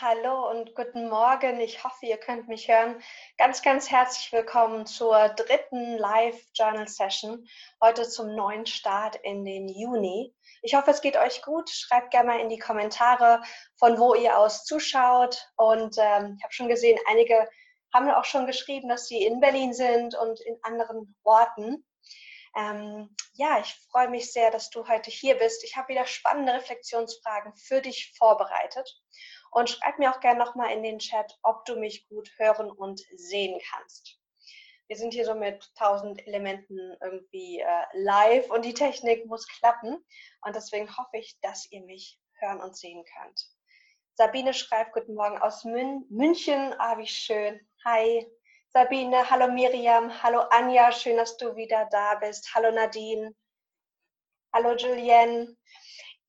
hallo und guten Morgen. Ich hoffe, ihr könnt mich hören. Ganz, ganz herzlich willkommen zur dritten Live-Journal-Session, heute zum neuen Start in den Juni. Ich hoffe, es geht euch gut. Schreibt gerne mal in die Kommentare, von wo ihr aus zuschaut. Und ähm, ich habe schon gesehen, einige haben auch schon geschrieben, dass sie in Berlin sind und in anderen Orten. Ähm, ja, ich freue mich sehr, dass du heute hier bist. Ich habe wieder spannende Reflexionsfragen für dich vorbereitet. Und schreib mir auch gerne nochmal in den Chat, ob du mich gut hören und sehen kannst. Wir sind hier so mit tausend Elementen irgendwie äh, live und die Technik muss klappen. Und deswegen hoffe ich, dass ihr mich hören und sehen könnt. Sabine schreibt, guten Morgen aus Mün München. Ah, wie schön. Hi. Sabine, hallo Miriam, hallo Anja, schön, dass du wieder da bist. Hallo Nadine. Hallo Julienne.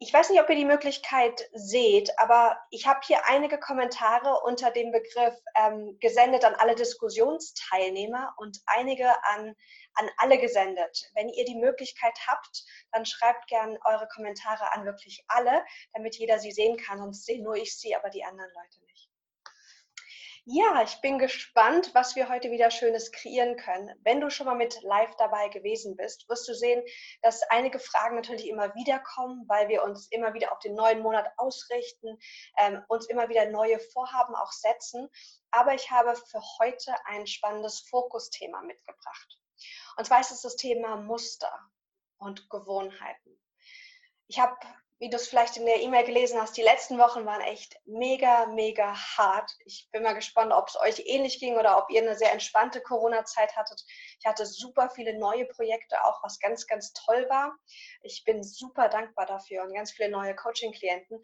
Ich weiß nicht, ob ihr die Möglichkeit seht, aber ich habe hier einige Kommentare unter dem Begriff ähm, gesendet an alle Diskussionsteilnehmer und einige an, an alle gesendet. Wenn ihr die Möglichkeit habt, dann schreibt gern eure Kommentare an wirklich alle, damit jeder sie sehen kann. Sonst sehe nur ich sie, aber die anderen Leute nicht. Ja, ich bin gespannt, was wir heute wieder Schönes kreieren können. Wenn du schon mal mit live dabei gewesen bist, wirst du sehen, dass einige Fragen natürlich immer wieder kommen, weil wir uns immer wieder auf den neuen Monat ausrichten, ähm, uns immer wieder neue Vorhaben auch setzen. Aber ich habe für heute ein spannendes Fokusthema mitgebracht. Und zwar ist es das Thema Muster und Gewohnheiten. Ich habe wie du es vielleicht in der E-Mail gelesen hast, die letzten Wochen waren echt mega, mega hart. Ich bin mal gespannt, ob es euch ähnlich ging oder ob ihr eine sehr entspannte Corona-Zeit hattet. Ich hatte super viele neue Projekte, auch was ganz, ganz toll war. Ich bin super dankbar dafür und ganz viele neue Coaching-Klienten.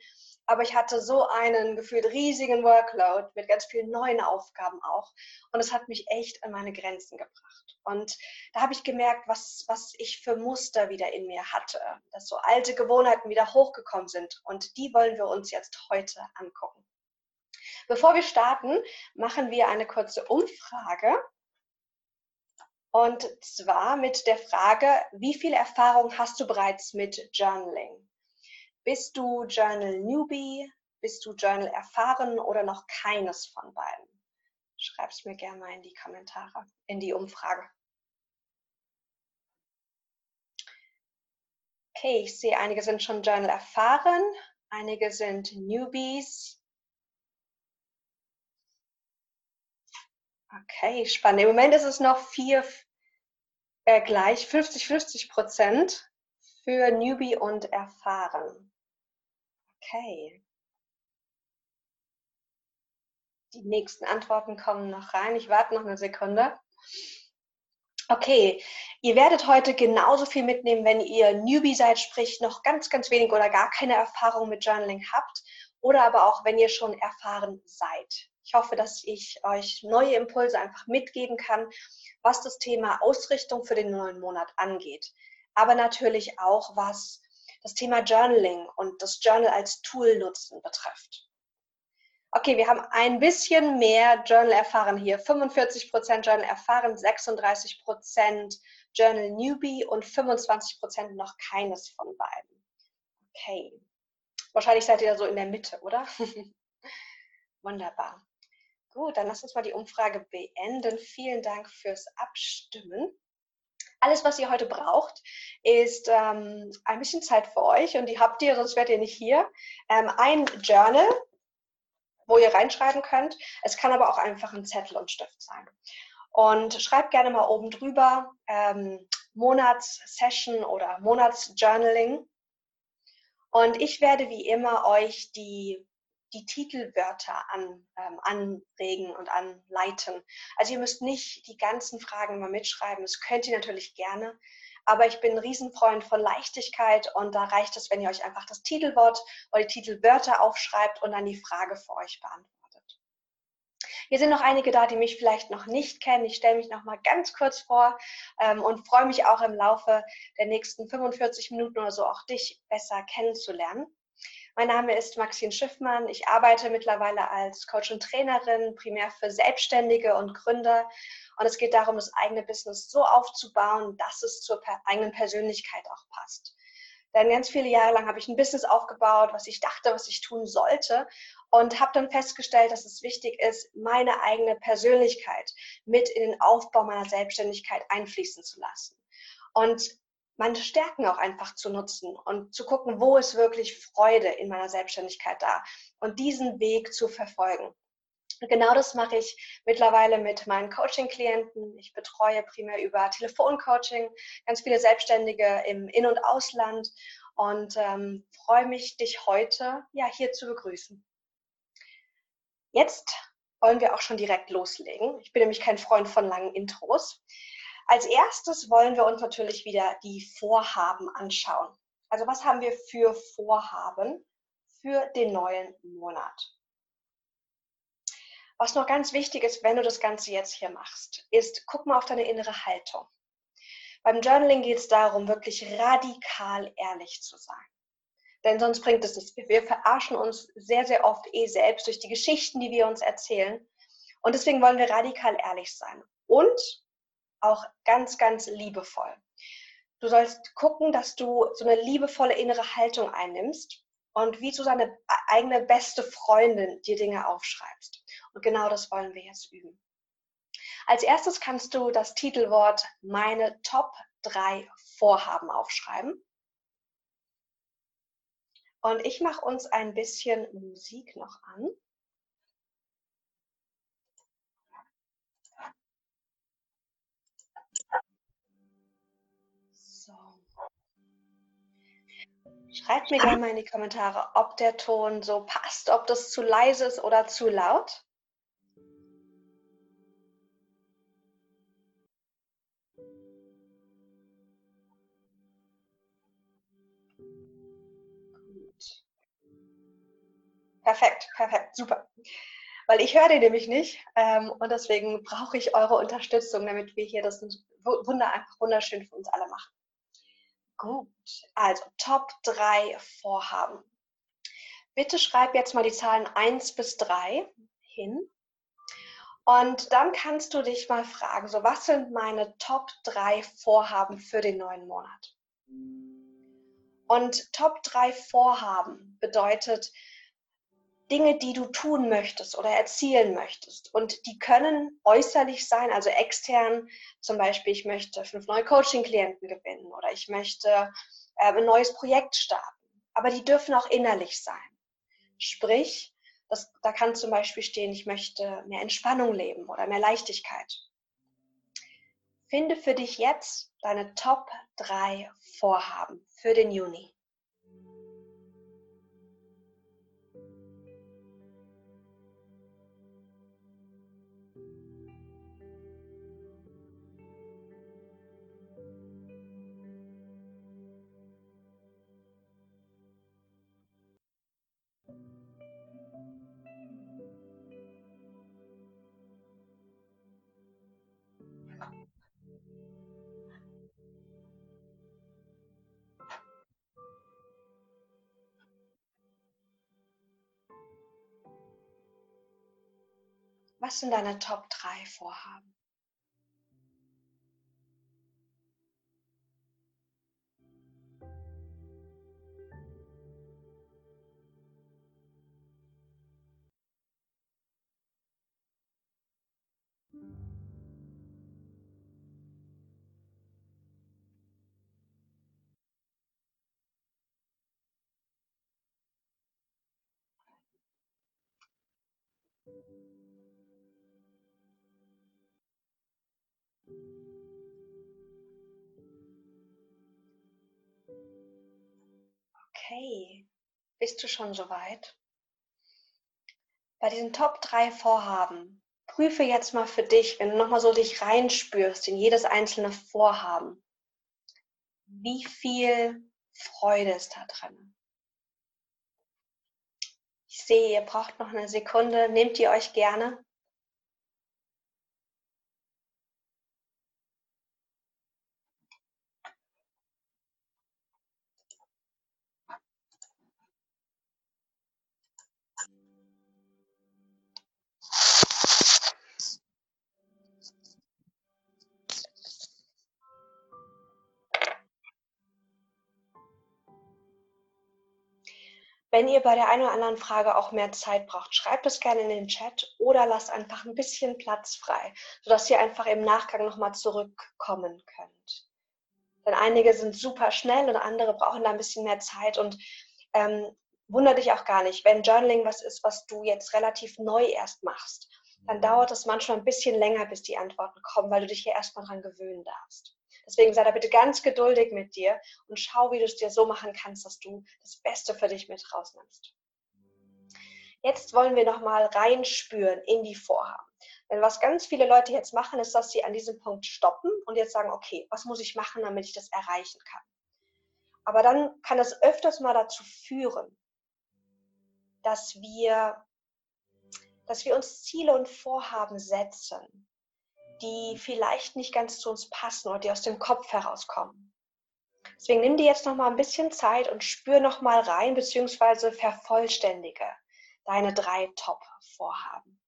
Aber ich hatte so einen gefühlt riesigen Workload mit ganz vielen neuen Aufgaben auch. Und es hat mich echt an meine Grenzen gebracht. Und da habe ich gemerkt, was, was ich für Muster wieder in mir hatte, dass so alte Gewohnheiten wieder hochgekommen sind. Und die wollen wir uns jetzt heute angucken. Bevor wir starten, machen wir eine kurze Umfrage. Und zwar mit der Frage, wie viel Erfahrung hast du bereits mit Journaling? Bist du Journal Newbie? Bist du Journal erfahren oder noch keines von beiden? Schreib es mir gerne mal in die Kommentare, in die Umfrage. Okay, ich sehe, einige sind schon Journal erfahren, einige sind Newbies. Okay, spannend. Im Moment ist es noch vier äh, gleich, 50-50 Prozent für Newbie und erfahren. Okay. Die nächsten Antworten kommen noch rein. Ich warte noch eine Sekunde. Okay, ihr werdet heute genauso viel mitnehmen, wenn ihr Newbie seid, sprich noch ganz, ganz wenig oder gar keine Erfahrung mit Journaling habt oder aber auch, wenn ihr schon erfahren seid. Ich hoffe, dass ich euch neue Impulse einfach mitgeben kann, was das Thema Ausrichtung für den neuen Monat angeht. Aber natürlich auch, was das Thema Journaling und das Journal als Tool nutzen betrifft. Okay, wir haben ein bisschen mehr Journal erfahren hier. 45% Journal erfahren, 36% Journal Newbie und 25% noch keines von beiden. Okay. Wahrscheinlich seid ihr da so in der Mitte, oder? Wunderbar. Gut, dann lasst uns mal die Umfrage beenden. Vielen Dank fürs Abstimmen. Alles, was ihr heute braucht, ist ähm, ein bisschen Zeit für euch und die habt ihr, sonst wärt ihr nicht hier. Ähm, ein Journal, wo ihr reinschreiben könnt. Es kann aber auch einfach ein Zettel und Stift sein. Und schreibt gerne mal oben drüber ähm, Monatssession oder Monatsjournaling. Und ich werde wie immer euch die, die Titelwörter an, ähm, anregen und anleiten. Also ihr müsst nicht die ganzen Fragen mal mitschreiben. Das könnt ihr natürlich gerne. Aber ich bin ein Riesenfreund von Leichtigkeit und da reicht es, wenn ihr euch einfach das Titelwort oder die Titelwörter aufschreibt und dann die Frage für euch beantwortet. Hier sind noch einige da, die mich vielleicht noch nicht kennen. Ich stelle mich noch mal ganz kurz vor ähm, und freue mich auch im Laufe der nächsten 45 Minuten oder so auch dich besser kennenzulernen. Mein Name ist Maxine Schiffmann. Ich arbeite mittlerweile als Coach und Trainerin, primär für Selbstständige und Gründer und es geht darum, das eigene Business so aufzubauen, dass es zur eigenen Persönlichkeit auch passt. Denn ganz viele Jahre lang habe ich ein Business aufgebaut, was ich dachte, was ich tun sollte und habe dann festgestellt, dass es wichtig ist, meine eigene Persönlichkeit mit in den Aufbau meiner Selbstständigkeit einfließen zu lassen. Und meine Stärken auch einfach zu nutzen und zu gucken, wo ist wirklich Freude in meiner Selbstständigkeit da und diesen Weg zu verfolgen. Genau das mache ich mittlerweile mit meinen Coaching-Klienten. Ich betreue primär über Telefoncoaching ganz viele Selbstständige im In- und Ausland und ähm, freue mich, dich heute ja hier zu begrüßen. Jetzt wollen wir auch schon direkt loslegen. Ich bin nämlich kein Freund von langen Intros. Als erstes wollen wir uns natürlich wieder die Vorhaben anschauen. Also was haben wir für Vorhaben für den neuen Monat? Was noch ganz wichtig ist, wenn du das Ganze jetzt hier machst, ist, guck mal auf deine innere Haltung. Beim Journaling geht es darum, wirklich radikal ehrlich zu sein. Denn sonst bringt es nichts. Wir verarschen uns sehr, sehr oft eh selbst durch die Geschichten, die wir uns erzählen. Und deswegen wollen wir radikal ehrlich sein. Und auch ganz, ganz liebevoll. Du sollst gucken, dass du so eine liebevolle innere Haltung einnimmst und wie du deine eigene beste Freundin dir Dinge aufschreibst. Und genau das wollen wir jetzt üben. Als erstes kannst du das Titelwort meine Top 3 Vorhaben aufschreiben. Und ich mache uns ein bisschen Musik noch an. So. Schreibt mir gerne mal in die Kommentare, ob der Ton so passt, ob das zu leise ist oder zu laut. Perfekt, perfekt, super. Weil ich höre den nämlich nicht ähm, und deswegen brauche ich eure Unterstützung, damit wir hier das Wunder einfach wunderschön für uns alle machen. Gut, also Top 3 Vorhaben. Bitte schreib jetzt mal die Zahlen 1 bis 3 hin. Und dann kannst du dich mal fragen, so was sind meine Top 3 Vorhaben für den neuen Monat? Und Top 3 Vorhaben bedeutet, Dinge, die du tun möchtest oder erzielen möchtest. Und die können äußerlich sein, also extern, zum Beispiel, ich möchte fünf neue Coaching-Klienten gewinnen oder ich möchte äh, ein neues Projekt starten. Aber die dürfen auch innerlich sein. Sprich, das, da kann zum Beispiel stehen, ich möchte mehr Entspannung leben oder mehr Leichtigkeit. Finde für dich jetzt deine Top 3 Vorhaben für den Juni. Was sind deine Top 3 Vorhaben? Okay, bist du schon soweit? Bei diesen Top 3 Vorhaben, prüfe jetzt mal für dich, wenn du nochmal so dich reinspürst in jedes einzelne Vorhaben, wie viel Freude ist da drin? Ich sehe, ihr braucht noch eine Sekunde. Nehmt ihr euch gerne? Wenn ihr bei der einen oder anderen Frage auch mehr Zeit braucht, schreibt es gerne in den Chat oder lasst einfach ein bisschen Platz frei, sodass ihr einfach im Nachgang nochmal zurückkommen könnt. Denn einige sind super schnell und andere brauchen da ein bisschen mehr Zeit und ähm, wundere dich auch gar nicht, wenn Journaling was ist, was du jetzt relativ neu erst machst, dann dauert es manchmal ein bisschen länger, bis die Antworten kommen, weil du dich hier erstmal dran gewöhnen darfst. Deswegen sei da bitte ganz geduldig mit dir und schau, wie du es dir so machen kannst, dass du das Beste für dich mit rausnimmst. Jetzt wollen wir nochmal reinspüren in die Vorhaben. Denn was ganz viele Leute jetzt machen, ist, dass sie an diesem Punkt stoppen und jetzt sagen, okay, was muss ich machen, damit ich das erreichen kann? Aber dann kann es öfters mal dazu führen, dass wir, dass wir uns Ziele und Vorhaben setzen, die vielleicht nicht ganz zu uns passen oder die aus dem Kopf herauskommen. Deswegen nimm dir jetzt noch mal ein bisschen Zeit und spür noch mal rein beziehungsweise vervollständige deine drei Top-Vorhaben.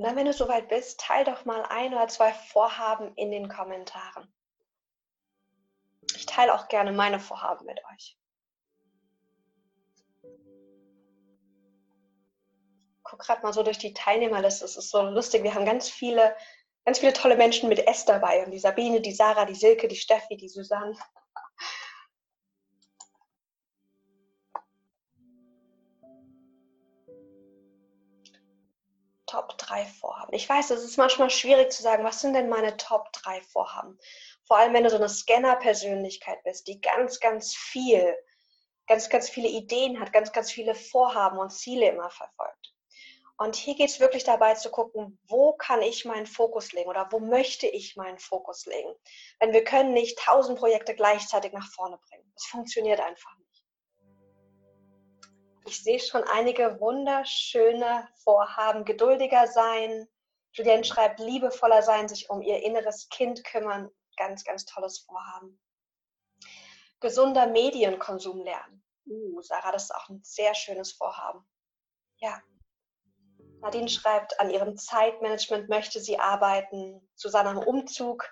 Und dann, wenn du soweit bist, teil doch mal ein oder zwei Vorhaben in den Kommentaren. Ich teile auch gerne meine Vorhaben mit euch. Guck gerade mal so durch die Teilnehmerliste. Es ist so lustig. Wir haben ganz viele, ganz viele tolle Menschen mit S dabei. Und die Sabine, die Sarah, die Silke, die Steffi, die Susanne. Top 3 Vorhaben. Ich weiß, es ist manchmal schwierig zu sagen, was sind denn meine Top 3 Vorhaben? Vor allem, wenn du so eine Scanner-Persönlichkeit bist, die ganz, ganz viel, ganz, ganz viele Ideen hat, ganz, ganz viele Vorhaben und Ziele immer verfolgt. Und hier geht es wirklich dabei zu gucken, wo kann ich meinen Fokus legen oder wo möchte ich meinen Fokus legen. Denn wir können nicht tausend Projekte gleichzeitig nach vorne bringen. Das funktioniert einfach nicht. Ich sehe schon einige wunderschöne Vorhaben. Geduldiger sein. Julienne schreibt, liebevoller sein, sich um ihr inneres Kind kümmern. Ganz, ganz tolles Vorhaben. Gesunder Medienkonsum lernen. Uh, Sarah, das ist auch ein sehr schönes Vorhaben. Ja. Nadine schreibt, an ihrem Zeitmanagement möchte sie arbeiten. Susanne am Umzug,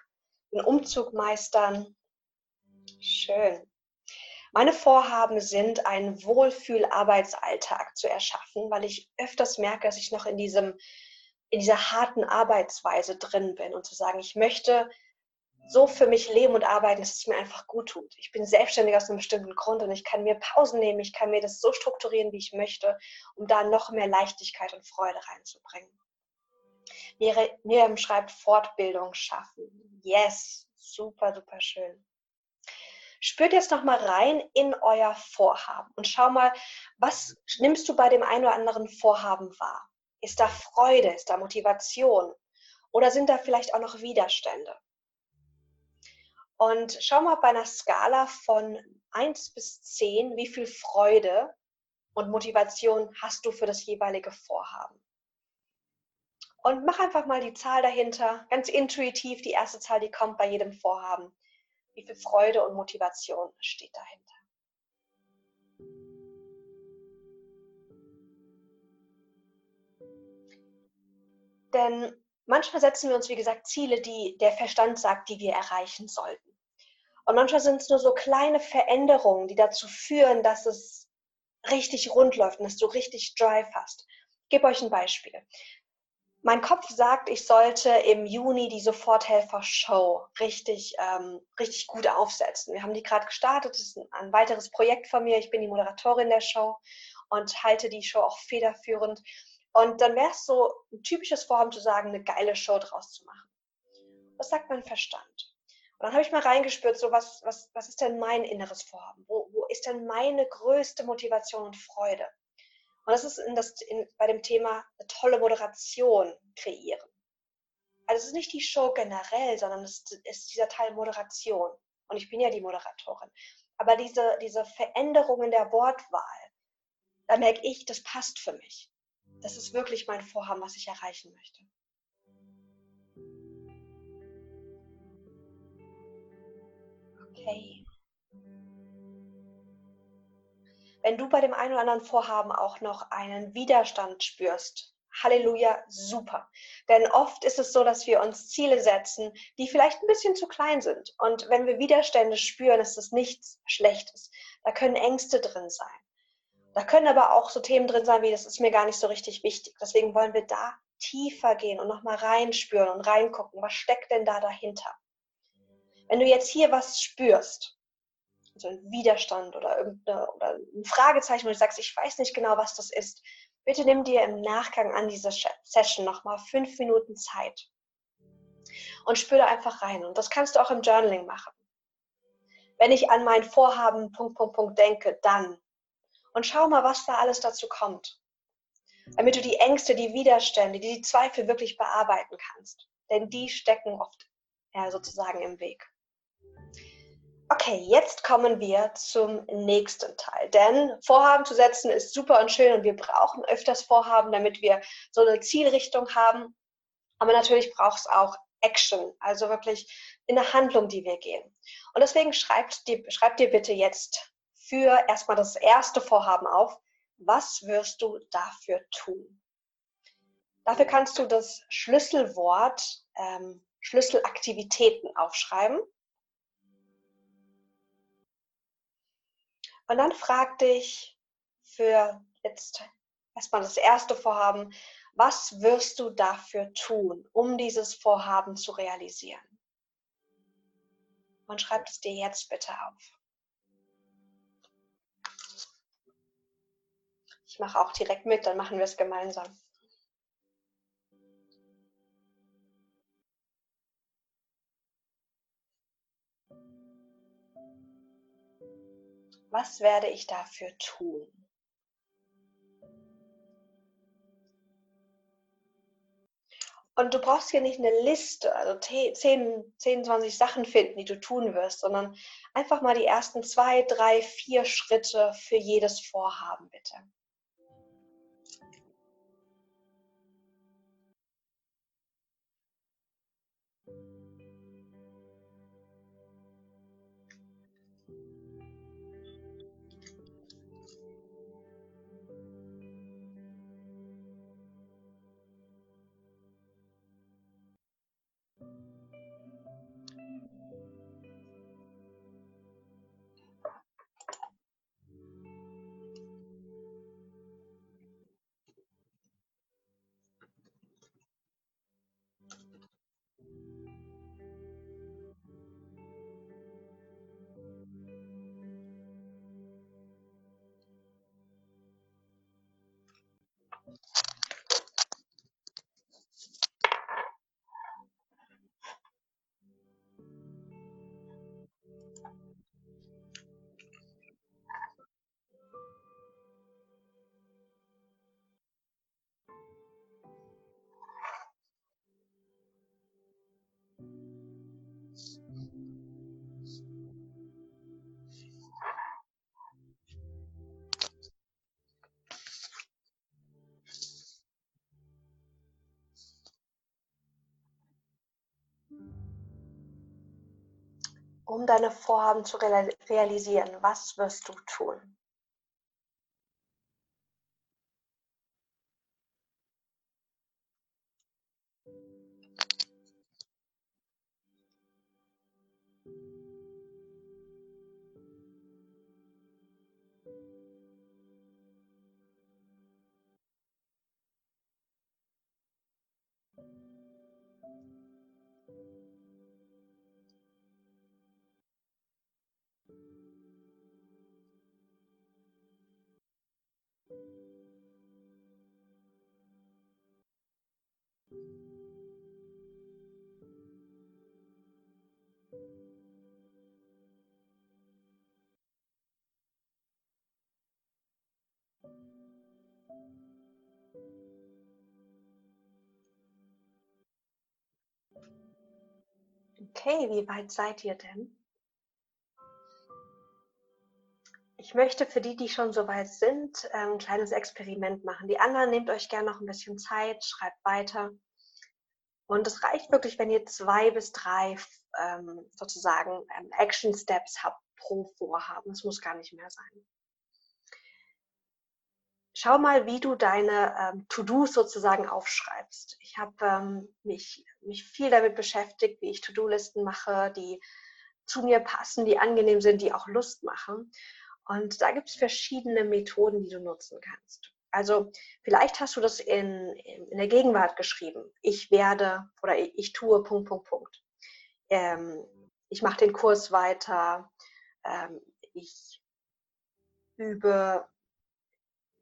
den Umzug meistern. Schön. Meine Vorhaben sind, einen Wohlfühl-Arbeitsalltag zu erschaffen, weil ich öfters merke, dass ich noch in, diesem, in dieser harten Arbeitsweise drin bin und zu sagen, ich möchte so für mich leben und arbeiten, dass es mir einfach gut tut. Ich bin selbstständig aus einem bestimmten Grund und ich kann mir Pausen nehmen, ich kann mir das so strukturieren, wie ich möchte, um da noch mehr Leichtigkeit und Freude reinzubringen. Miriam schreibt Fortbildung schaffen. Yes, super, super schön. Spürt jetzt noch mal rein in euer Vorhaben und schau mal, was nimmst du bei dem einen oder anderen Vorhaben wahr? Ist da Freude, ist da Motivation oder sind da vielleicht auch noch Widerstände? Und schau mal bei einer Skala von 1 bis 10, wie viel Freude und Motivation hast du für das jeweilige Vorhaben. Und mach einfach mal die Zahl dahinter, ganz intuitiv, die erste Zahl, die kommt bei jedem Vorhaben wie viel Freude und Motivation steht dahinter. Denn manchmal setzen wir uns, wie gesagt, Ziele, die der Verstand sagt, die wir erreichen sollten. Und manchmal sind es nur so kleine Veränderungen, die dazu führen, dass es richtig rund läuft und dass du richtig Drive hast. Ich gebe euch ein Beispiel. Mein Kopf sagt, ich sollte im Juni die Soforthelfer-Show richtig, ähm, richtig gut aufsetzen. Wir haben die gerade gestartet. Das ist ein, weiteres Projekt von mir. Ich bin die Moderatorin der Show und halte die Show auch federführend. Und dann wäre es so ein typisches Vorhaben zu sagen, eine geile Show draus zu machen. Was sagt mein Verstand? Und dann habe ich mal reingespürt, so was, was, was ist denn mein inneres Vorhaben? Wo, wo ist denn meine größte Motivation und Freude? Und das ist in das, in, bei dem Thema eine tolle Moderation kreieren. Also es ist nicht die Show generell, sondern es ist dieser Teil Moderation. Und ich bin ja die Moderatorin. Aber diese, diese Veränderung in der Wortwahl, da merke ich, das passt für mich. Das ist wirklich mein Vorhaben, was ich erreichen möchte. Okay. Wenn du bei dem einen oder anderen Vorhaben auch noch einen Widerstand spürst, Halleluja, super. Denn oft ist es so, dass wir uns Ziele setzen, die vielleicht ein bisschen zu klein sind. Und wenn wir Widerstände spüren, ist das nichts Schlechtes. Da können Ängste drin sein. Da können aber auch so Themen drin sein, wie das ist mir gar nicht so richtig wichtig. Deswegen wollen wir da tiefer gehen und nochmal reinspüren und reingucken, was steckt denn da dahinter. Wenn du jetzt hier was spürst, also ein Widerstand oder, irgendeine, oder ein Fragezeichen, wo du sagst, ich weiß nicht genau, was das ist, bitte nimm dir im Nachgang an diese Session nochmal fünf Minuten Zeit und spüre einfach rein. Und das kannst du auch im Journaling machen. Wenn ich an mein Vorhaben Punkt, Punkt, Punkt denke, dann. Und schau mal, was da alles dazu kommt. Damit du die Ängste, die Widerstände, die Zweifel wirklich bearbeiten kannst. Denn die stecken oft ja, sozusagen im Weg. Okay, jetzt kommen wir zum nächsten Teil. Denn Vorhaben zu setzen ist super und schön und wir brauchen öfters Vorhaben, damit wir so eine Zielrichtung haben. Aber natürlich braucht es auch Action, also wirklich in eine Handlung, die wir gehen. Und deswegen schreibt dir, schreib dir bitte jetzt für erstmal das erste Vorhaben auf. Was wirst du dafür tun? Dafür kannst du das Schlüsselwort ähm, Schlüsselaktivitäten aufschreiben. Und dann frag dich für jetzt erstmal das erste Vorhaben, was wirst du dafür tun, um dieses Vorhaben zu realisieren? Und schreib es dir jetzt bitte auf. Ich mache auch direkt mit, dann machen wir es gemeinsam. Was werde ich dafür tun? Und du brauchst hier nicht eine Liste, also 10, 10, 20 Sachen finden, die du tun wirst, sondern einfach mal die ersten zwei, drei, vier Schritte für jedes Vorhaben, bitte. Um deine Vorhaben zu realisieren? Was wirst du tun? Okay, wie weit seid ihr denn? Ich möchte für die, die schon so weit sind, ähm, ein kleines Experiment machen. Die anderen nehmt euch gerne noch ein bisschen Zeit, schreibt weiter. Und es reicht wirklich, wenn ihr zwei bis drei ähm, sozusagen ähm, Action Steps habt pro Vorhaben. Es muss gar nicht mehr sein. Schau mal, wie du deine ähm, To-Dos sozusagen aufschreibst. Ich habe ähm, mich, mich viel damit beschäftigt, wie ich To-Do-Listen mache, die zu mir passen, die angenehm sind, die auch Lust machen. Und da gibt es verschiedene Methoden, die du nutzen kannst. Also vielleicht hast du das in, in der Gegenwart geschrieben. Ich werde oder ich, tue Punkt, Punkt, Punkt. Ähm, ich mache den Kurs weiter. Ähm, ich übe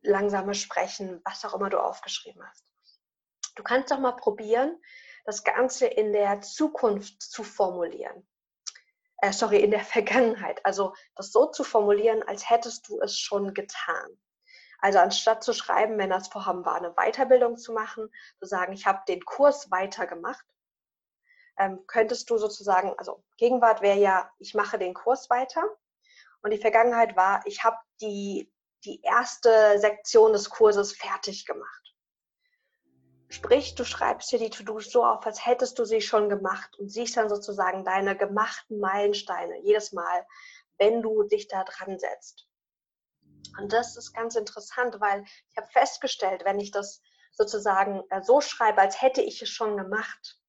langsames Sprechen, was auch immer du aufgeschrieben hast. Du kannst doch mal probieren, das Ganze in der Zukunft zu formulieren äh, sorry, in der Vergangenheit. Also das so zu formulieren, als hättest du es schon getan. Also anstatt zu schreiben, wenn das Vorhaben war, eine Weiterbildung zu machen, zu sagen, ich habe den Kurs weitergemacht, ähm, könntest du sozusagen, also Gegenwart wäre ja, ich mache den Kurs weiter und die Vergangenheit war, ich habe die, die erste Sektion des Kurses fertig gemacht. Sprich, du schreibst dir die To-Dos so auf, als hättest du sie schon gemacht und siehst dann sozusagen deine gemachten Meilensteine jedes Mal, wenn du dich da dran setzt. Und das ist ganz interessant, weil ich habe festgestellt, wenn ich das sozusagen äh, so schreibe, als hätte ich es schon gemacht,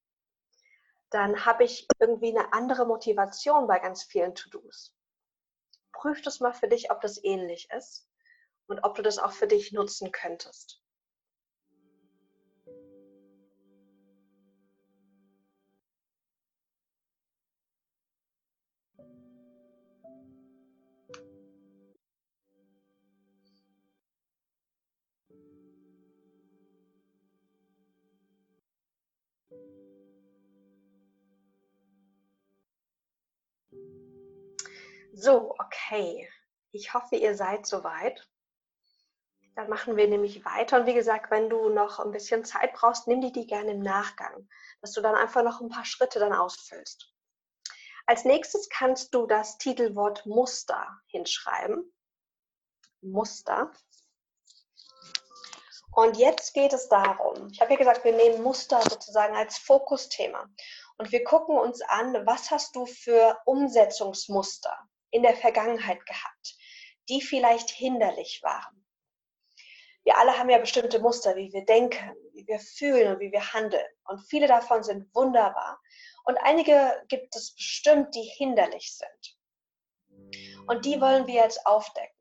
dann habe ich irgendwie eine andere Motivation bei ganz vielen To-Dos. Prüf das mal für dich, ob das ähnlich ist und ob du das auch für dich nutzen könntest. So, okay. Ich hoffe, ihr seid soweit. Dann machen wir nämlich weiter. Und wie gesagt, wenn du noch ein bisschen Zeit brauchst, nimm die die gerne im Nachgang, dass du dann einfach noch ein paar Schritte dann ausfüllst. Als nächstes kannst du das Titelwort Muster hinschreiben. Muster. Und jetzt geht es darum, ich habe ja gesagt, wir nehmen Muster sozusagen als Fokusthema. Und wir gucken uns an, was hast du für Umsetzungsmuster in der Vergangenheit gehabt, die vielleicht hinderlich waren. Wir alle haben ja bestimmte Muster, wie wir denken, wie wir fühlen und wie wir handeln. Und viele davon sind wunderbar. Und einige gibt es bestimmt, die hinderlich sind. Und die wollen wir jetzt aufdecken.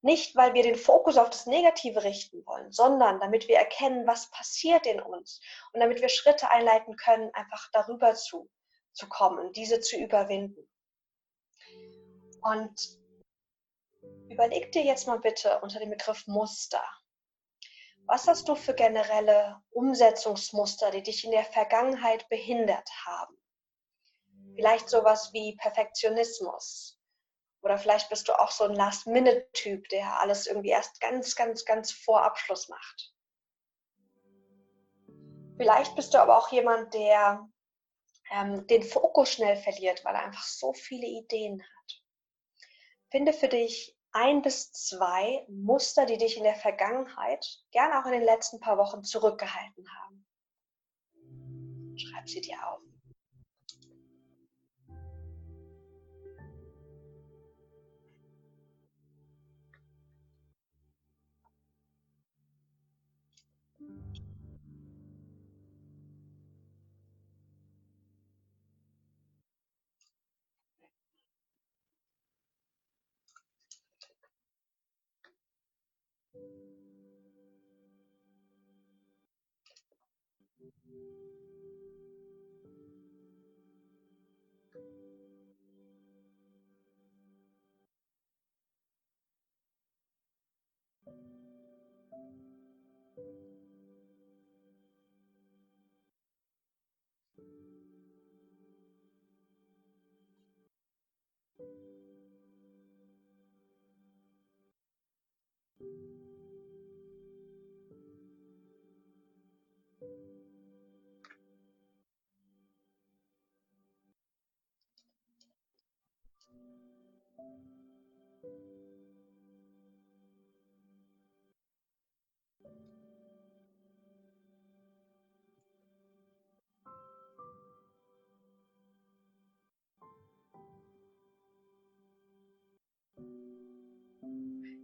Nicht, weil wir den Fokus auf das Negative richten wollen, sondern damit wir erkennen, was passiert in uns und damit wir Schritte einleiten können, einfach darüber zu, zu kommen, diese zu überwinden. Und überleg dir jetzt mal bitte unter dem Begriff Muster. Was hast du für generelle Umsetzungsmuster, die dich in der Vergangenheit behindert haben? Vielleicht sowas wie Perfektionismus. Oder vielleicht bist du auch so ein Last-Minute-Typ, der alles irgendwie erst ganz, ganz, ganz vor Abschluss macht. Vielleicht bist du aber auch jemand, der ähm, den Fokus schnell verliert, weil er einfach so viele Ideen hat. Finde für dich ein bis zwei Muster, die dich in der Vergangenheit, gerne auch in den letzten paar Wochen zurückgehalten haben. Schreib sie dir auf.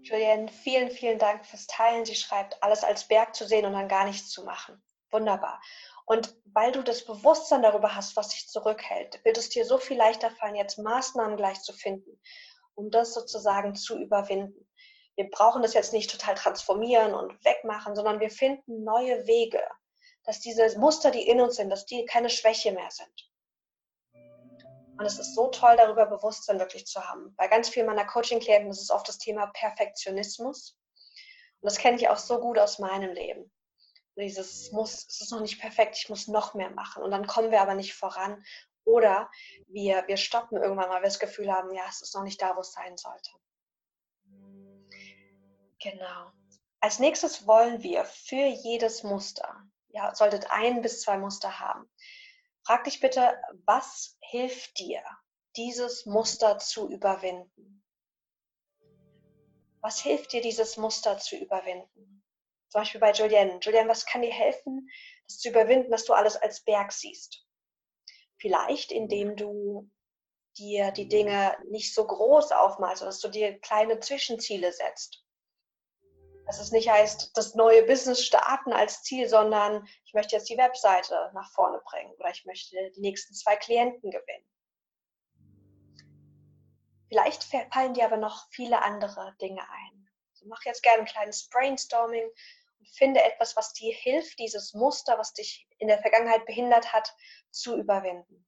Julienne, vielen, vielen Dank fürs Teilen. Sie schreibt, alles als Berg zu sehen und dann gar nichts zu machen. Wunderbar. Und weil du das Bewusstsein darüber hast, was dich zurückhält, wird es dir so viel leichter fallen, jetzt Maßnahmen gleich zu finden, um das sozusagen zu überwinden. Wir brauchen das jetzt nicht total transformieren und wegmachen, sondern wir finden neue Wege, dass diese Muster, die in uns sind, dass die keine Schwäche mehr sind. Und es ist so toll, darüber Bewusstsein wirklich zu haben. Bei ganz vielen meiner Coaching-Klienten ist es oft das Thema Perfektionismus. Und das kenne ich auch so gut aus meinem Leben dieses muss, es ist noch nicht perfekt, ich muss noch mehr machen. Und dann kommen wir aber nicht voran. Oder wir, wir stoppen irgendwann, weil wir das Gefühl haben, ja, es ist noch nicht da, wo es sein sollte. Genau. Als nächstes wollen wir für jedes Muster, ja, solltet ein bis zwei Muster haben. Frag dich bitte, was hilft dir, dieses Muster zu überwinden? Was hilft dir, dieses Muster zu überwinden? Zum Beispiel bei Julienne. Julienne, was kann dir helfen, das zu überwinden, dass du alles als Berg siehst? Vielleicht, indem du dir die Dinge nicht so groß aufmalst, dass du dir kleine Zwischenziele setzt. Dass es nicht heißt, das neue Business starten als Ziel, sondern ich möchte jetzt die Webseite nach vorne bringen oder ich möchte die nächsten zwei Klienten gewinnen. Vielleicht fallen dir aber noch viele andere Dinge ein. Also mach jetzt gerne ein kleines Brainstorming finde etwas, was dir hilft, dieses Muster, was dich in der Vergangenheit behindert hat, zu überwinden.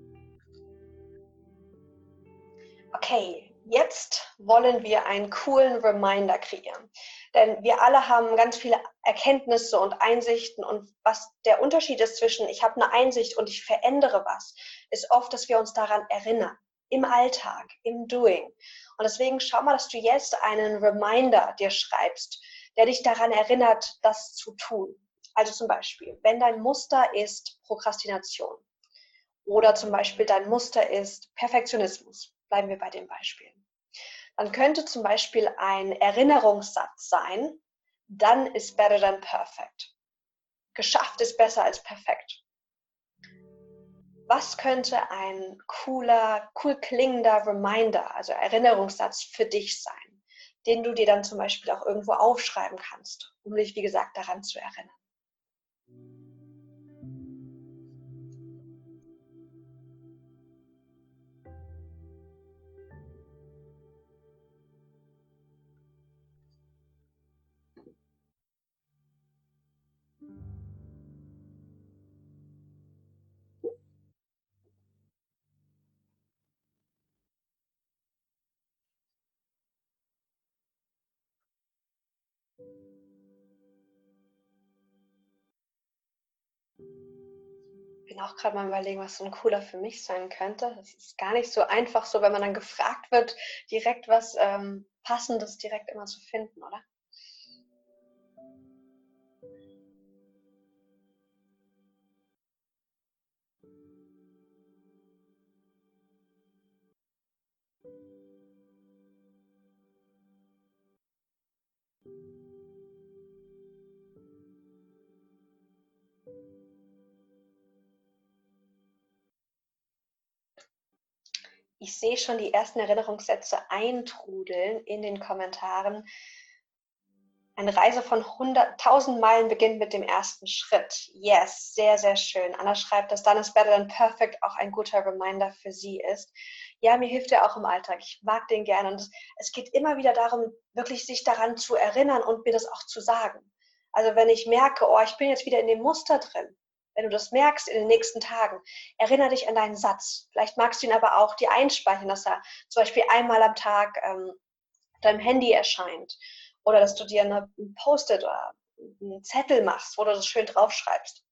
Okay, jetzt wollen wir einen coolen Reminder kreieren. Denn wir alle haben ganz viele Erkenntnisse und Einsichten. Und was der Unterschied ist zwischen ich habe eine Einsicht und ich verändere was, ist oft, dass wir uns daran erinnern. Im Alltag, im Doing. Und deswegen schau mal, dass du jetzt einen Reminder dir schreibst, der dich daran erinnert, das zu tun. Also zum Beispiel, wenn dein Muster ist Prokrastination oder zum Beispiel dein Muster ist Perfektionismus, bleiben wir bei dem Beispiel, dann könnte zum Beispiel ein Erinnerungssatz sein, dann ist better than perfect. Geschafft ist besser als perfekt. Was könnte ein cooler, cool klingender Reminder, also Erinnerungssatz für dich sein, den du dir dann zum Beispiel auch irgendwo aufschreiben kannst, um dich, wie gesagt, daran zu erinnern? Bin auch gerade mal überlegen, was so ein cooler für mich sein könnte. Das ist gar nicht so einfach, so wenn man dann gefragt wird, direkt was ähm, Passendes direkt immer zu finden, oder? Ich sehe schon die ersten Erinnerungssätze eintrudeln in den Kommentaren. Eine Reise von 100.000 Meilen beginnt mit dem ersten Schritt. Yes, sehr, sehr schön. Anna schreibt, dass Done is Better Than Perfect auch ein guter Reminder für sie ist. Ja, mir hilft er auch im Alltag. Ich mag den gerne. Und es geht immer wieder darum, wirklich sich daran zu erinnern und mir das auch zu sagen. Also wenn ich merke, oh, ich bin jetzt wieder in dem Muster drin, wenn du das merkst in den nächsten Tagen, erinnere dich an deinen Satz. Vielleicht magst du ihn aber auch dir einspeichern, dass er zum Beispiel einmal am Tag ähm, deinem Handy erscheint oder dass du dir ein Post-it oder einen Zettel machst, wo du das schön draufschreibst.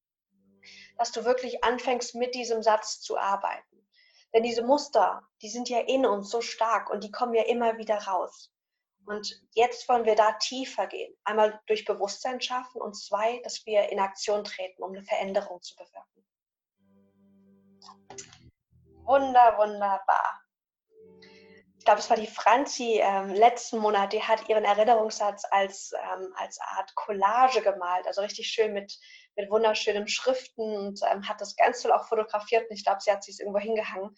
Dass du wirklich anfängst, mit diesem Satz zu arbeiten. Denn diese Muster, die sind ja in uns so stark und die kommen ja immer wieder raus. Und jetzt wollen wir da tiefer gehen. Einmal durch Bewusstsein schaffen und zwei, dass wir in Aktion treten, um eine Veränderung zu bewirken. Wunder, wunderbar ich glaube, es war die Franzi ähm, letzten Monat, die hat ihren Erinnerungssatz als, ähm, als Art Collage gemalt, also richtig schön mit, mit wunderschönen Schriften und ähm, hat das ganz toll auch fotografiert und ich glaube, sie hat sich irgendwo hingehangen.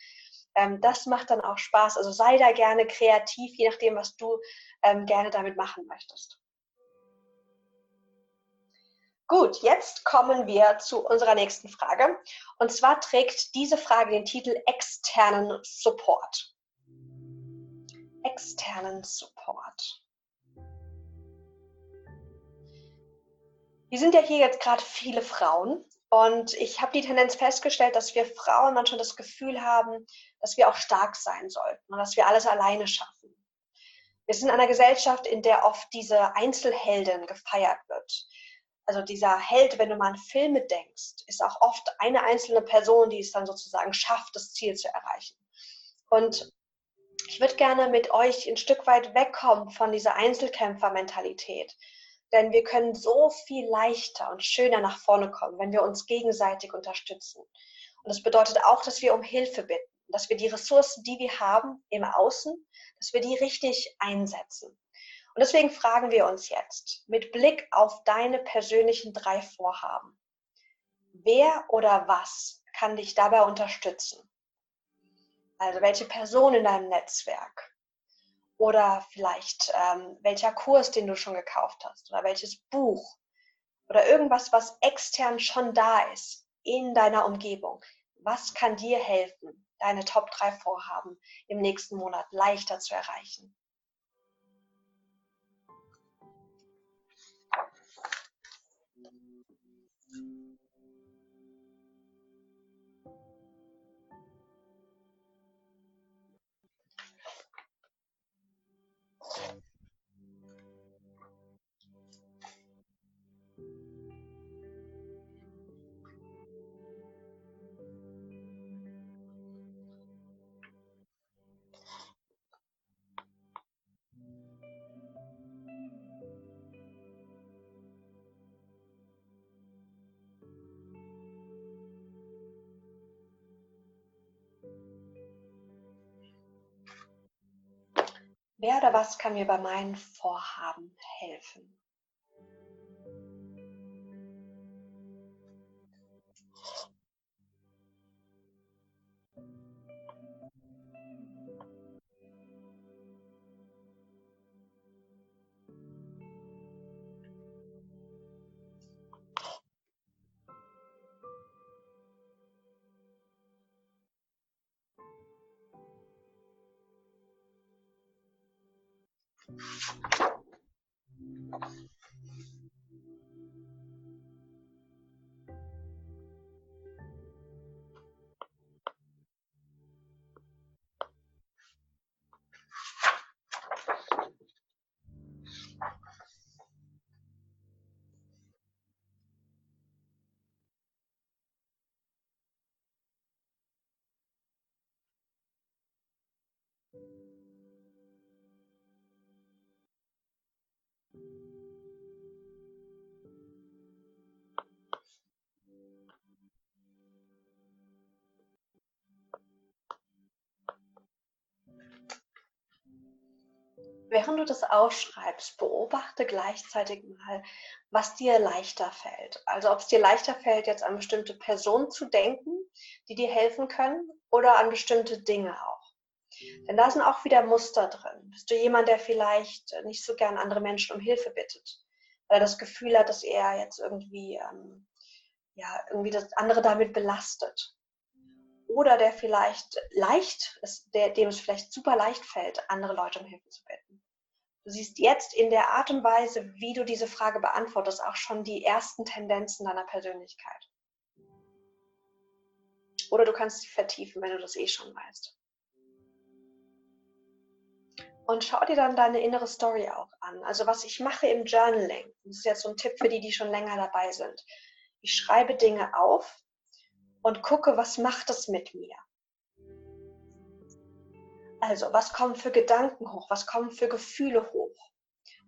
Ähm, das macht dann auch Spaß, also sei da gerne kreativ, je nachdem, was du ähm, gerne damit machen möchtest. Gut, jetzt kommen wir zu unserer nächsten Frage. Und zwar trägt diese Frage den Titel externen Support externen Support. Wir sind ja hier jetzt gerade viele Frauen und ich habe die Tendenz festgestellt, dass wir Frauen manchmal das Gefühl haben, dass wir auch stark sein sollten und dass wir alles alleine schaffen. Wir sind in einer Gesellschaft, in der oft diese Einzelheldin gefeiert wird. Also dieser Held, wenn du mal an Filme denkst, ist auch oft eine einzelne Person, die es dann sozusagen schafft, das Ziel zu erreichen. Und ich würde gerne mit euch ein Stück weit wegkommen von dieser Einzelkämpfermentalität. Denn wir können so viel leichter und schöner nach vorne kommen, wenn wir uns gegenseitig unterstützen. Und das bedeutet auch, dass wir um Hilfe bitten, dass wir die Ressourcen, die wir haben im Außen, dass wir die richtig einsetzen. Und deswegen fragen wir uns jetzt mit Blick auf deine persönlichen drei Vorhaben. Wer oder was kann dich dabei unterstützen? Also welche Person in deinem Netzwerk? Oder vielleicht ähm, welcher Kurs, den du schon gekauft hast? Oder welches Buch? Oder irgendwas, was extern schon da ist in deiner Umgebung. Was kann dir helfen, deine Top 3 Vorhaben im nächsten Monat leichter zu erreichen? Wer oder was kann mir bei meinen Vorhaben helfen? Während du das aufschreibst, beobachte gleichzeitig mal, was dir leichter fällt. Also ob es dir leichter fällt, jetzt an bestimmte Personen zu denken, die dir helfen können, oder an bestimmte Dinge auch. Denn da sind auch wieder Muster drin. Bist du jemand, der vielleicht nicht so gern andere Menschen um Hilfe bittet? weil er das Gefühl hat, dass er jetzt irgendwie, ähm, ja, irgendwie das andere damit belastet. Oder der vielleicht leicht ist, der, dem es vielleicht super leicht fällt, andere Leute um Hilfe zu bitten. Du siehst jetzt in der Art und Weise, wie du diese Frage beantwortest, auch schon die ersten Tendenzen deiner Persönlichkeit. Oder du kannst sie vertiefen, wenn du das eh schon weißt. Und schau dir dann deine innere Story auch an. Also was ich mache im Journaling, das ist jetzt so ein Tipp für die, die schon länger dabei sind. Ich schreibe Dinge auf und gucke, was macht es mit mir. Also, was kommen für Gedanken hoch? Was kommen für Gefühle hoch?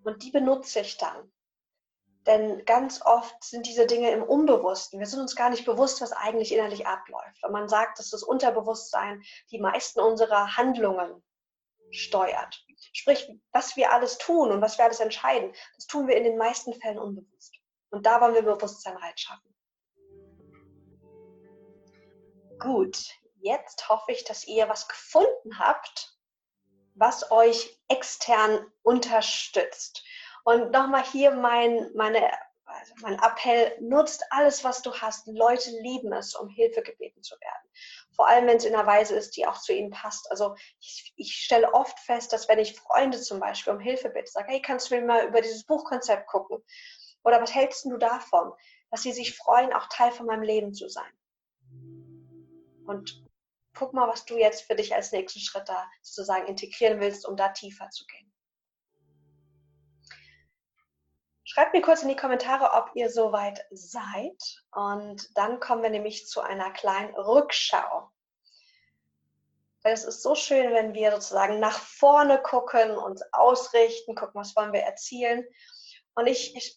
Und die benutze ich dann. Denn ganz oft sind diese Dinge im Unbewussten. Wir sind uns gar nicht bewusst, was eigentlich innerlich abläuft. Und man sagt, dass das Unterbewusstsein die meisten unserer Handlungen steuert. Sprich, was wir alles tun und was wir alles entscheiden, das tun wir in den meisten Fällen unbewusst. Und da wollen wir Bewusstsein reinschaffen. Gut, jetzt hoffe ich, dass ihr was gefunden habt, was euch extern unterstützt. Und nochmal hier mein, meine, also mein Appell, nutzt alles, was du hast. Leute lieben es, um Hilfe gebeten zu werden. Vor allem, wenn es in einer Weise ist, die auch zu ihnen passt. Also ich, ich stelle oft fest, dass wenn ich Freunde zum Beispiel um Hilfe bitte, sage, hey, kannst du mir mal über dieses Buchkonzept gucken? Oder was hältst du davon? Dass sie sich freuen, auch Teil von meinem Leben zu sein. Und guck mal, was du jetzt für dich als nächsten Schritt da sozusagen integrieren willst, um da tiefer zu gehen. Schreibt mir kurz in die Kommentare, ob ihr soweit seid. Und dann kommen wir nämlich zu einer kleinen Rückschau. Weil es ist so schön, wenn wir sozusagen nach vorne gucken, uns ausrichten, gucken, was wollen wir erzielen. Und ich, ich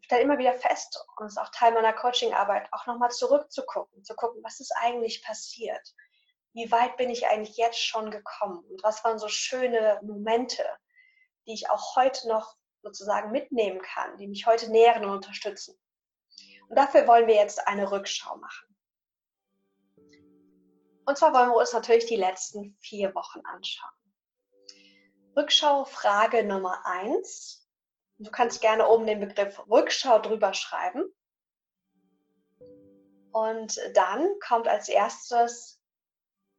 stelle immer wieder fest, und es ist auch Teil meiner Coachingarbeit, auch nochmal zurückzugucken, zu gucken, was ist eigentlich passiert? Wie weit bin ich eigentlich jetzt schon gekommen? Und was waren so schöne Momente, die ich auch heute noch sozusagen mitnehmen kann, die mich heute nähren und unterstützen. Und dafür wollen wir jetzt eine Rückschau machen. Und zwar wollen wir uns natürlich die letzten vier Wochen anschauen. Rückschau Frage Nummer eins. Du kannst gerne oben den Begriff Rückschau drüber schreiben. Und dann kommt als erstes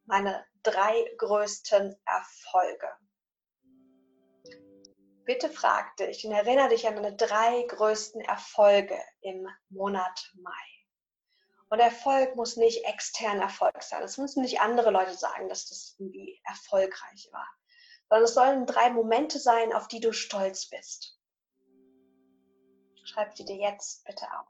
meine drei größten Erfolge. Bitte frag dich und erinnere dich an deine drei größten Erfolge im Monat Mai. Und Erfolg muss nicht extern Erfolg sein. Es müssen nicht andere Leute sagen, dass das irgendwie erfolgreich war. Sondern es sollen drei Momente sein, auf die du stolz bist. Schreib sie dir jetzt bitte auf.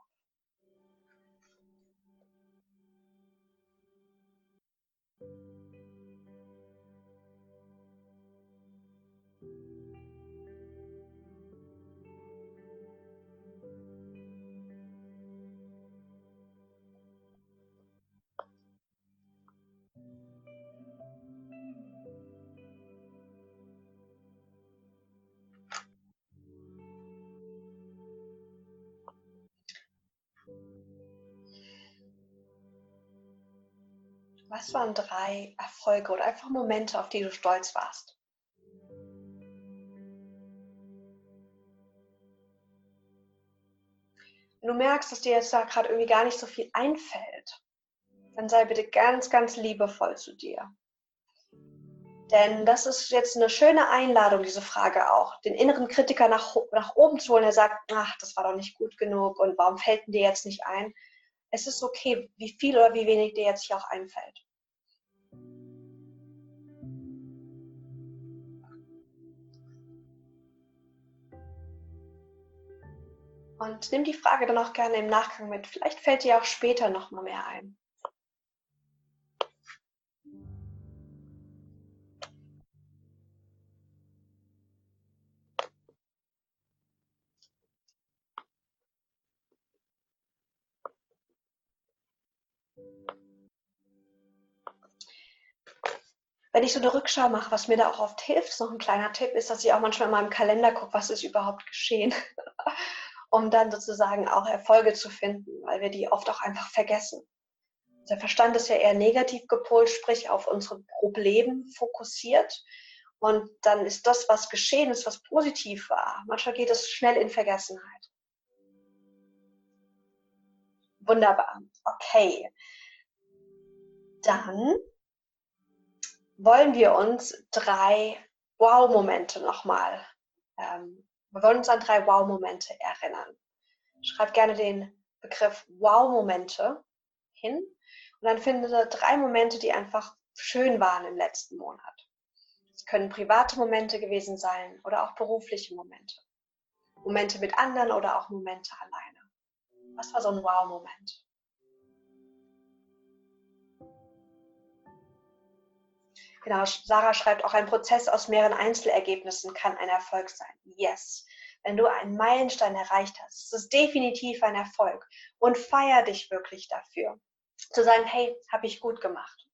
Was waren drei Erfolge oder einfach Momente, auf die du stolz warst? Wenn du merkst, dass dir jetzt da gerade irgendwie gar nicht so viel einfällt, dann sei bitte ganz, ganz liebevoll zu dir. Denn das ist jetzt eine schöne Einladung, diese Frage auch, den inneren Kritiker nach, nach oben zu holen, der sagt, ach, das war doch nicht gut genug und warum fällt dir jetzt nicht ein? Es ist okay, wie viel oder wie wenig dir jetzt hier auch einfällt. Und nimm die Frage dann auch gerne im Nachgang mit. Vielleicht fällt dir auch später noch mal mehr ein. Wenn ich so eine Rückschau mache, was mir da auch oft hilft, noch ein kleiner Tipp, ist, dass ich auch manchmal in meinem Kalender gucke, was ist überhaupt geschehen, um dann sozusagen auch Erfolge zu finden, weil wir die oft auch einfach vergessen. Der Verstand ist ja eher negativ gepolt, sprich auf unsere Probleme fokussiert. Und dann ist das, was geschehen ist, was positiv war. Manchmal geht es schnell in Vergessenheit. Wunderbar. Okay. Dann wollen wir uns drei Wow-Momente nochmal, ähm, wir wollen uns an drei Wow-Momente erinnern. Schreib gerne den Begriff Wow-Momente hin und dann finde drei Momente, die einfach schön waren im letzten Monat. Es können private Momente gewesen sein oder auch berufliche Momente. Momente mit anderen oder auch Momente alleine. Was war so ein Wow-Moment? Genau, Sarah schreibt auch, ein Prozess aus mehreren Einzelergebnissen kann ein Erfolg sein. Yes. Wenn du einen Meilenstein erreicht hast, ist es definitiv ein Erfolg. Und feier dich wirklich dafür. Zu sagen, hey, habe ich gut gemacht.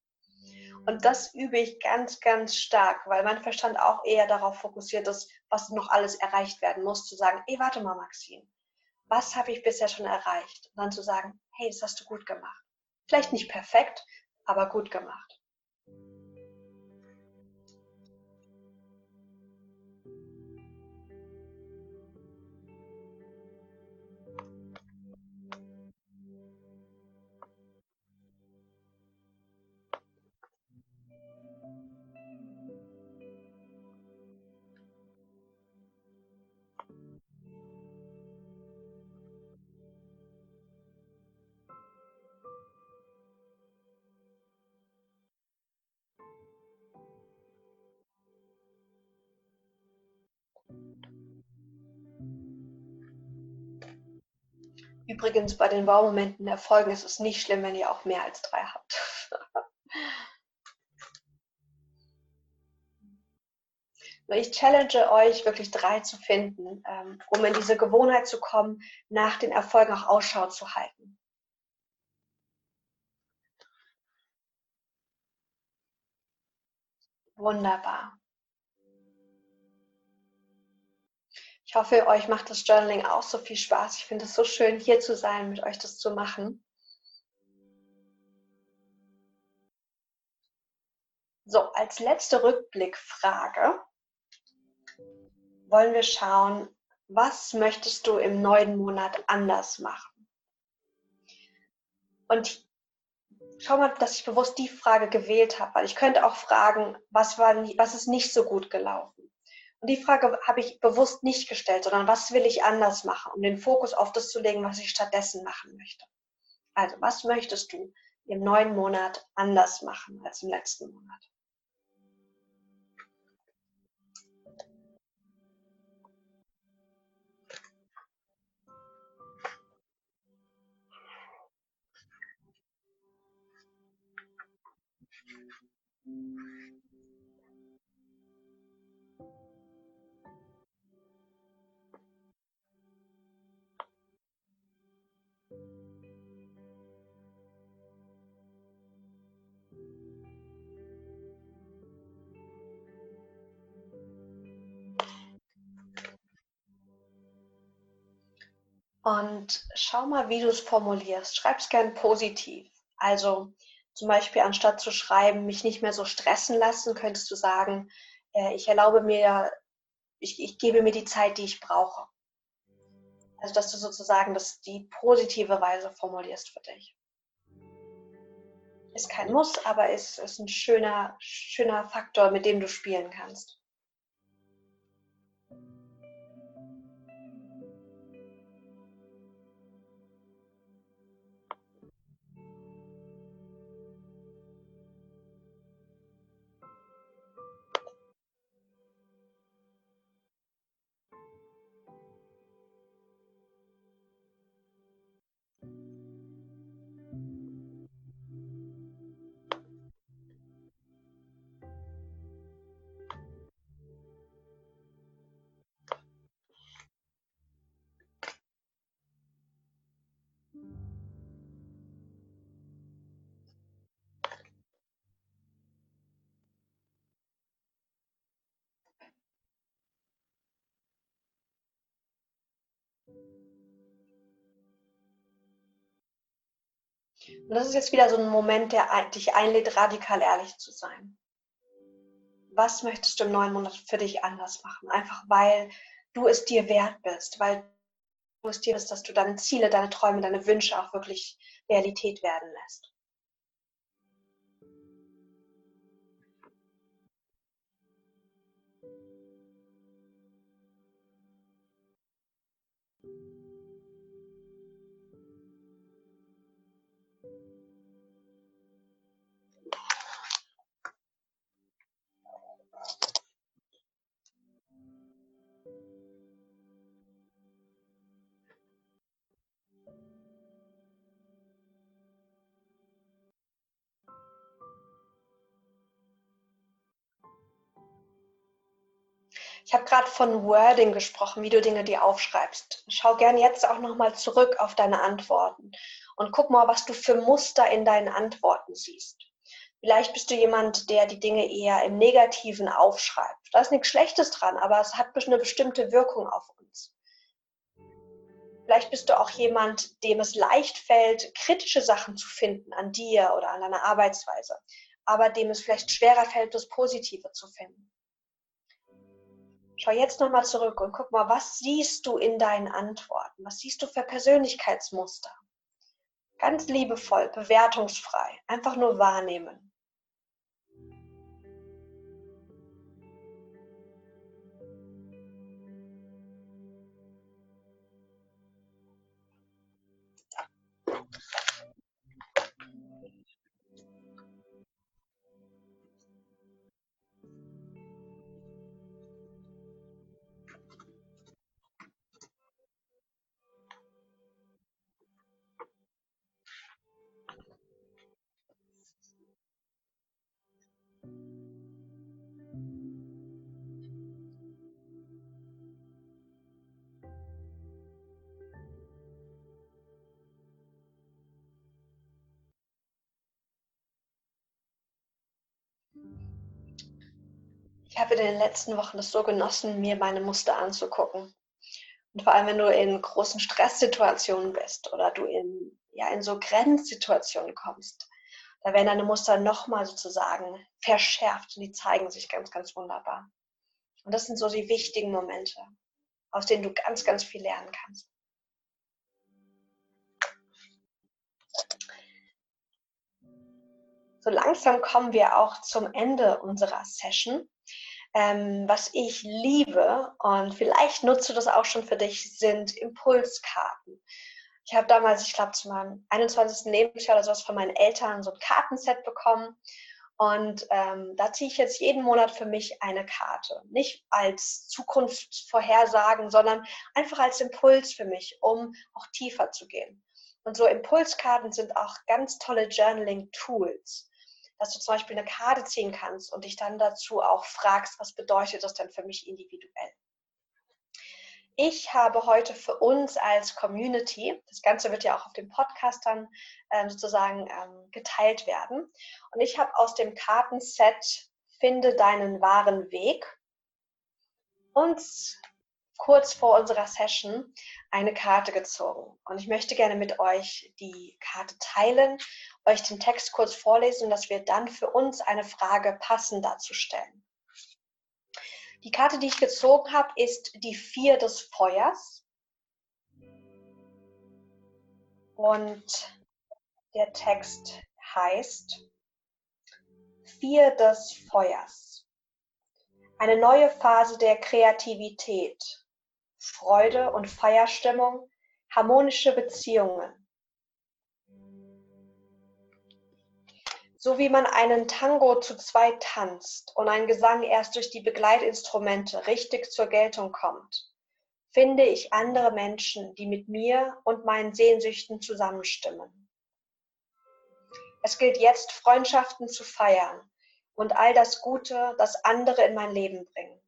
Und das übe ich ganz, ganz stark, weil mein Verstand auch eher darauf fokussiert ist, was noch alles erreicht werden muss. Zu sagen, ey, warte mal, Maxine, was habe ich bisher schon erreicht? Und dann zu sagen, hey, das hast du gut gemacht. Vielleicht nicht perfekt, aber gut gemacht. Übrigens, bei den Baumomenten Erfolgen ist es nicht schlimm, wenn ihr auch mehr als drei habt. ich challenge euch, wirklich drei zu finden, ähm, um in diese Gewohnheit zu kommen, nach den Erfolgen auch Ausschau zu halten. Wunderbar. Ich hoffe, euch macht das Journaling auch so viel Spaß. Ich finde es so schön, hier zu sein, mit euch das zu machen. So, als letzte Rückblickfrage wollen wir schauen, was möchtest du im neuen Monat anders machen? Und schau mal, dass ich bewusst die Frage gewählt habe, weil ich könnte auch fragen, was, war, was ist nicht so gut gelaufen? Die Frage habe ich bewusst nicht gestellt, sondern was will ich anders machen, um den Fokus auf das zu legen, was ich stattdessen machen möchte. Also, was möchtest du im neuen Monat anders machen als im letzten Monat? Und schau mal, wie du es formulierst. Schreib es gern positiv. Also zum Beispiel anstatt zu schreiben, mich nicht mehr so stressen lassen, könntest du sagen, äh, ich erlaube mir, ich, ich gebe mir die Zeit, die ich brauche. Also dass du sozusagen das die positive Weise formulierst für dich. Ist kein Muss, aber ist, ist ein schöner, schöner Faktor, mit dem du spielen kannst. Und das ist jetzt wieder so ein Moment, der dich einlädt, radikal ehrlich zu sein. Was möchtest du im neuen Monat für dich anders machen? Einfach weil du es dir wert bist, weil manifestierst, dass du deine Ziele, deine Träume, deine Wünsche auch wirklich Realität werden lässt. Ich habe gerade von Wording gesprochen, wie du Dinge dir aufschreibst. Schau gern jetzt auch nochmal zurück auf deine Antworten und guck mal, was du für Muster in deinen Antworten siehst. Vielleicht bist du jemand, der die Dinge eher im Negativen aufschreibt. Da ist nichts Schlechtes dran, aber es hat eine bestimmte Wirkung auf uns. Vielleicht bist du auch jemand, dem es leicht fällt, kritische Sachen zu finden an dir oder an deiner Arbeitsweise, aber dem es vielleicht schwerer fällt, das Positive zu finden. Schau jetzt nochmal zurück und guck mal, was siehst du in deinen Antworten? Was siehst du für Persönlichkeitsmuster? Ganz liebevoll, bewertungsfrei, einfach nur wahrnehmen. Ich habe in den letzten Wochen es so genossen, mir meine Muster anzugucken. Und vor allem, wenn du in großen Stresssituationen bist oder du in, ja, in so Grenzsituationen kommst, da werden deine Muster nochmal sozusagen verschärft und die zeigen sich ganz, ganz wunderbar. Und das sind so die wichtigen Momente, aus denen du ganz, ganz viel lernen kannst. So langsam kommen wir auch zum Ende unserer Session. Ähm, was ich liebe, und vielleicht nutzt du das auch schon für dich, sind Impulskarten. Ich habe damals, ich glaube, zu meinem 21. Lebensjahr oder sowas von meinen Eltern so ein Kartenset bekommen. Und ähm, da ziehe ich jetzt jeden Monat für mich eine Karte. Nicht als Zukunftsvorhersagen, sondern einfach als Impuls für mich, um auch tiefer zu gehen. Und so Impulskarten sind auch ganz tolle Journaling-Tools dass du zum Beispiel eine Karte ziehen kannst und dich dann dazu auch fragst, was bedeutet das denn für mich individuell. Ich habe heute für uns als Community, das Ganze wird ja auch auf dem Podcast dann ähm, sozusagen ähm, geteilt werden, und ich habe aus dem Kartenset Finde deinen wahren Weg uns kurz vor unserer Session eine Karte gezogen. Und ich möchte gerne mit euch die Karte teilen, euch den Text kurz vorlesen, dass wir dann für uns eine Frage passend dazu stellen. Die Karte, die ich gezogen habe, ist die Vier des Feuers. Und der Text heißt Vier des Feuers. Eine neue Phase der Kreativität, Freude und Feierstimmung, harmonische Beziehungen. So wie man einen Tango zu zweit tanzt und ein Gesang erst durch die Begleitinstrumente richtig zur Geltung kommt, finde ich andere Menschen, die mit mir und meinen Sehnsüchten zusammenstimmen. Es gilt jetzt, Freundschaften zu feiern und all das Gute, das andere in mein Leben bringen.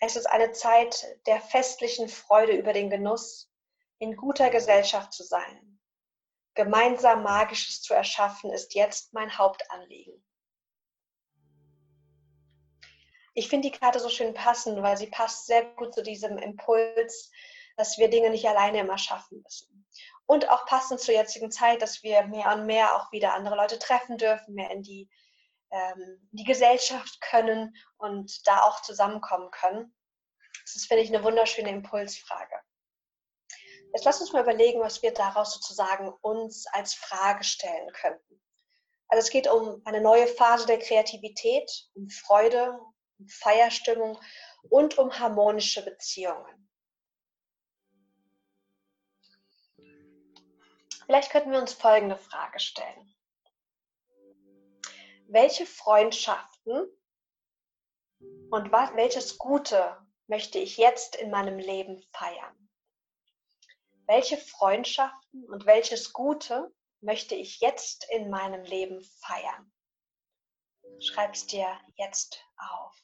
Es ist eine Zeit der festlichen Freude über den Genuss, in guter Gesellschaft zu sein. Gemeinsam Magisches zu erschaffen, ist jetzt mein Hauptanliegen. Ich finde die Karte so schön passend, weil sie passt sehr gut zu diesem Impuls, dass wir Dinge nicht alleine immer schaffen müssen. Und auch passend zur jetzigen Zeit, dass wir mehr und mehr auch wieder andere Leute treffen dürfen, mehr in die ähm, die Gesellschaft können und da auch zusammenkommen können. Das ist, finde ich, eine wunderschöne Impulsfrage. Jetzt lass uns mal überlegen, was wir daraus sozusagen uns als Frage stellen könnten. Also es geht um eine neue Phase der Kreativität, um Freude, um Feierstimmung und um harmonische Beziehungen. Vielleicht könnten wir uns folgende Frage stellen. Welche Freundschaften und was, welches Gute möchte ich jetzt in meinem Leben feiern? Welche Freundschaften und welches Gute möchte ich jetzt in meinem Leben feiern? Schreib es dir jetzt auf.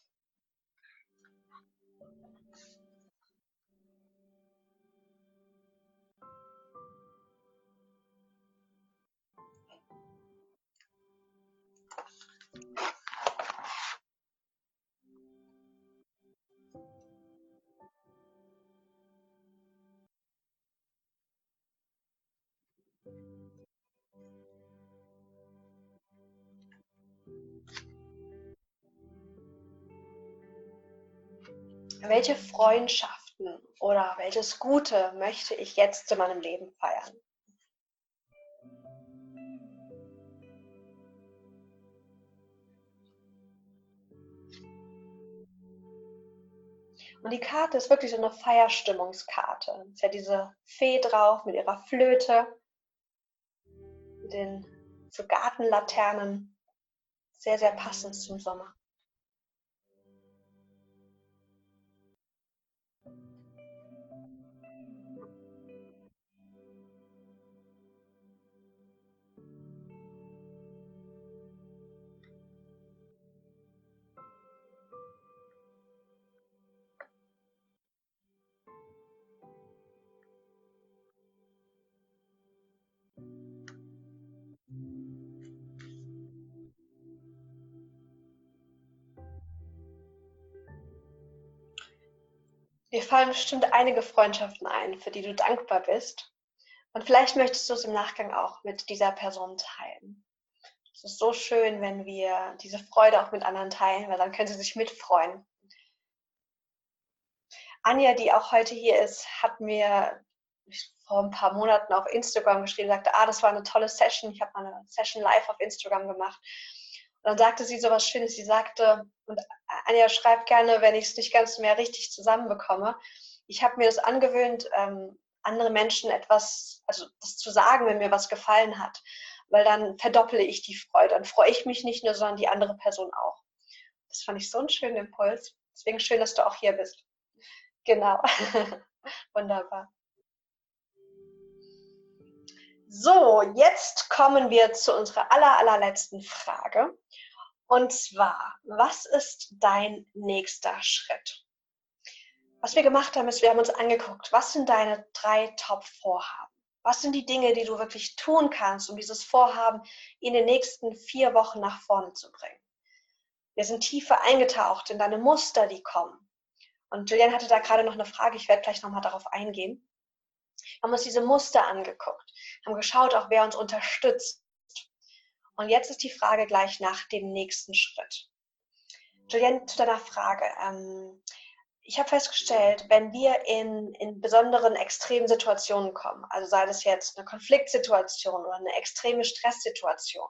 Welche Freundschaften oder welches Gute möchte ich jetzt in meinem Leben feiern? Und die Karte ist wirklich so eine Feierstimmungskarte. Es ist ja diese Fee drauf mit ihrer Flöte, mit den so Gartenlaternen. Sehr, sehr passend zum Sommer. Dir fallen bestimmt einige Freundschaften ein, für die du dankbar bist. Und vielleicht möchtest du es im Nachgang auch mit dieser Person teilen. Es ist so schön, wenn wir diese Freude auch mit anderen teilen, weil dann können sie sich mitfreuen. Anja, die auch heute hier ist, hat mir vor ein paar Monaten auf Instagram geschrieben, sagte, ah, das war eine tolle Session. Ich habe mal eine Session live auf Instagram gemacht. Dann sagte sie so was Schönes. Sie sagte, und Anja schreibt gerne, wenn ich es nicht ganz mehr richtig zusammenbekomme. Ich habe mir das angewöhnt, ähm, andere Menschen etwas, also das zu sagen, wenn mir was gefallen hat, weil dann verdopple ich die Freude. Dann freue ich mich nicht nur, sondern die andere Person auch. Das fand ich so einen schönen Impuls. Deswegen schön, dass du auch hier bist. Genau. Wunderbar. So, jetzt kommen wir zu unserer aller, allerletzten Frage. Und zwar, was ist dein nächster Schritt? Was wir gemacht haben, ist, wir haben uns angeguckt, was sind deine drei Top-Vorhaben? Was sind die Dinge, die du wirklich tun kannst, um dieses Vorhaben in den nächsten vier Wochen nach vorne zu bringen? Wir sind tiefer eingetaucht in deine Muster, die kommen. Und Julian hatte da gerade noch eine Frage, ich werde gleich nochmal darauf eingehen haben uns diese Muster angeguckt, haben geschaut, auch wer uns unterstützt. Und jetzt ist die Frage gleich nach dem nächsten Schritt. Julienne, zu deiner Frage. Ähm, ich habe festgestellt, wenn wir in, in besonderen extremen Situationen kommen, also sei das jetzt eine Konfliktsituation oder eine extreme Stresssituation,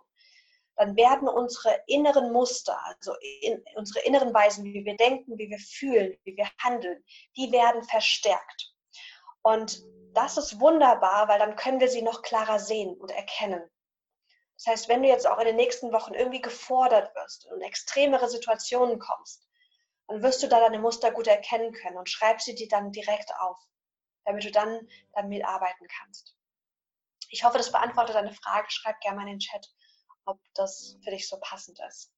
dann werden unsere inneren Muster, also in, unsere inneren Weisen, wie wir denken, wie wir fühlen, wie wir handeln, die werden verstärkt. Und das ist wunderbar, weil dann können wir sie noch klarer sehen und erkennen. Das heißt, wenn du jetzt auch in den nächsten Wochen irgendwie gefordert wirst und in extremere Situationen kommst, dann wirst du da deine Muster gut erkennen können und schreib sie dir dann direkt auf, damit du dann damit arbeiten kannst. Ich hoffe, das beantwortet deine Frage. Schreib gerne mal in den Chat, ob das für dich so passend ist.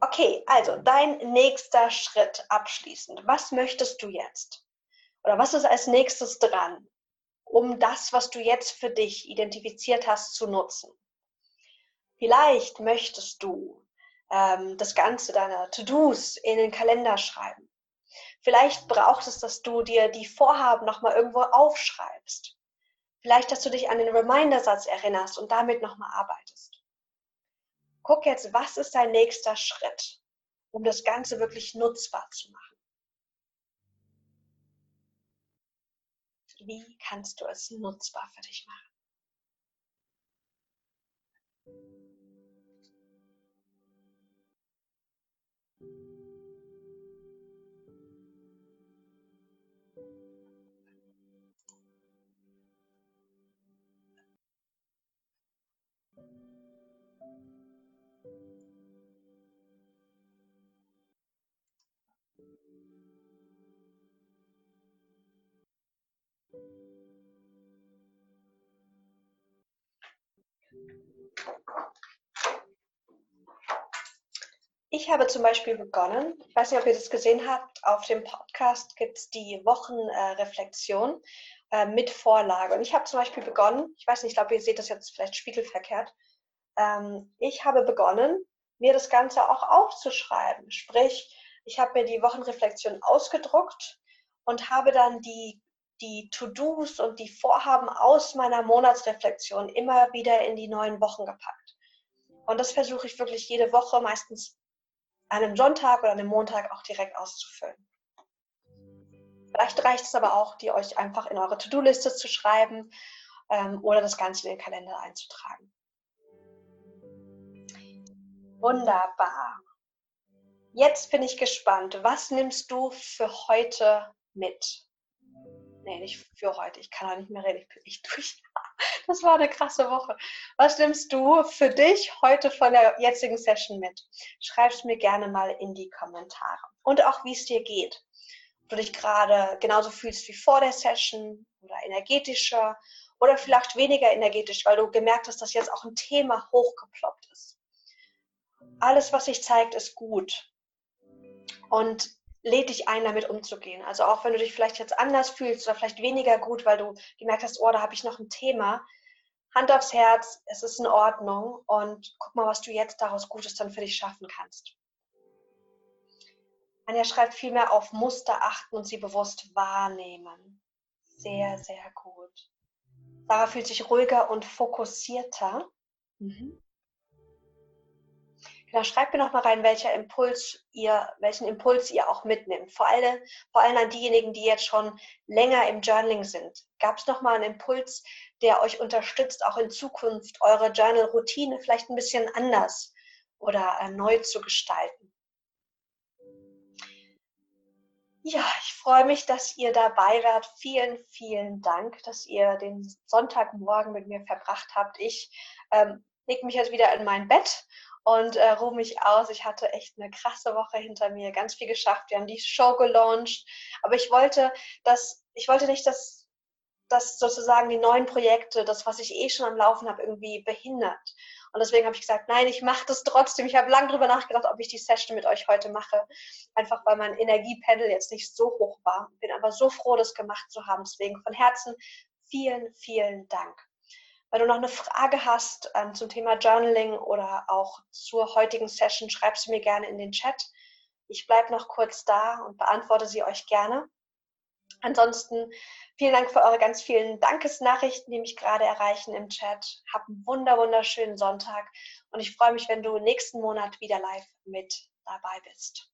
Okay, also dein nächster Schritt abschließend. Was möchtest du jetzt? Oder was ist als nächstes dran, um das, was du jetzt für dich identifiziert hast, zu nutzen? Vielleicht möchtest du ähm, das Ganze deiner To-Dos in den Kalender schreiben. Vielleicht braucht es, dass du dir die Vorhaben nochmal irgendwo aufschreibst. Vielleicht, dass du dich an den Reminder-Satz erinnerst und damit nochmal arbeitest. Guck jetzt, was ist dein nächster Schritt, um das Ganze wirklich nutzbar zu machen. Wie kannst du es nutzbar für dich machen? Ich habe zum Beispiel begonnen, ich weiß nicht, ob ihr das gesehen habt, auf dem Podcast gibt es die Wochenreflexion äh, mit Vorlage. Und ich habe zum Beispiel begonnen, ich weiß nicht, ich glaube, ihr seht das jetzt vielleicht spiegelverkehrt, ähm, ich habe begonnen, mir das Ganze auch aufzuschreiben. Sprich, ich habe mir die Wochenreflexion ausgedruckt und habe dann die, die To-Dos und die Vorhaben aus meiner Monatsreflexion immer wieder in die neuen Wochen gepackt. Und das versuche ich wirklich jede Woche, meistens an einem Sonntag oder an einem Montag auch direkt auszufüllen. Vielleicht reicht es aber auch, die euch einfach in eure To-Do-Liste zu schreiben ähm, oder das Ganze in den Kalender einzutragen. Wunderbar. Jetzt bin ich gespannt. Was nimmst du für heute mit? Nee, nicht für heute. Ich kann auch nicht mehr reden. Ich bin echt durch. Das war eine krasse Woche. Was nimmst du für dich heute von der jetzigen Session mit? Schreib es mir gerne mal in die Kommentare. Und auch, wie es dir geht. Ob du dich gerade genauso fühlst wie vor der Session oder energetischer oder vielleicht weniger energetisch, weil du gemerkt hast, dass jetzt auch ein Thema hochgeploppt ist. Alles, was sich zeigt, ist gut. Und lädt dich ein, damit umzugehen. Also auch wenn du dich vielleicht jetzt anders fühlst oder vielleicht weniger gut, weil du gemerkt hast, oh, da habe ich noch ein Thema. Hand aufs Herz, es ist in Ordnung und guck mal, was du jetzt daraus Gutes dann für dich schaffen kannst. Anja schreibt vielmehr auf Muster achten und sie bewusst wahrnehmen. Sehr, sehr gut. Sarah fühlt sich ruhiger und fokussierter. Mhm. Genau, schreibt mir noch mal rein, welcher Impuls ihr, welchen Impuls ihr auch mitnimmt. Vor allem, vor allem an diejenigen, die jetzt schon länger im Journaling sind. Gab es noch mal einen Impuls, der euch unterstützt, auch in Zukunft eure Journal-Routine vielleicht ein bisschen anders oder äh, neu zu gestalten? Ja, ich freue mich, dass ihr dabei wart. Vielen, vielen Dank, dass ihr den Sonntagmorgen mit mir verbracht habt. Ich ähm, lege mich jetzt wieder in mein Bett und äh, ruhe mich aus. Ich hatte echt eine krasse Woche hinter mir, ganz viel geschafft. Wir haben die Show gelauncht, aber ich wollte, dass ich wollte nicht, dass dass sozusagen die neuen Projekte, das, was ich eh schon am Laufen habe, irgendwie behindert. Und deswegen habe ich gesagt, nein, ich mache das trotzdem. Ich habe lange darüber nachgedacht, ob ich die Session mit euch heute mache. Einfach weil mein Energiependel jetzt nicht so hoch war. Bin aber so froh, das gemacht zu haben. Deswegen von Herzen vielen, vielen Dank. Wenn du noch eine Frage hast ähm, zum Thema Journaling oder auch zur heutigen Session, schreib sie mir gerne in den Chat. Ich bleibe noch kurz da und beantworte sie euch gerne. Ansonsten vielen Dank für eure ganz vielen Dankesnachrichten, die mich gerade erreichen im Chat. Hab einen wunder wunderschönen Sonntag und ich freue mich, wenn du nächsten Monat wieder live mit dabei bist.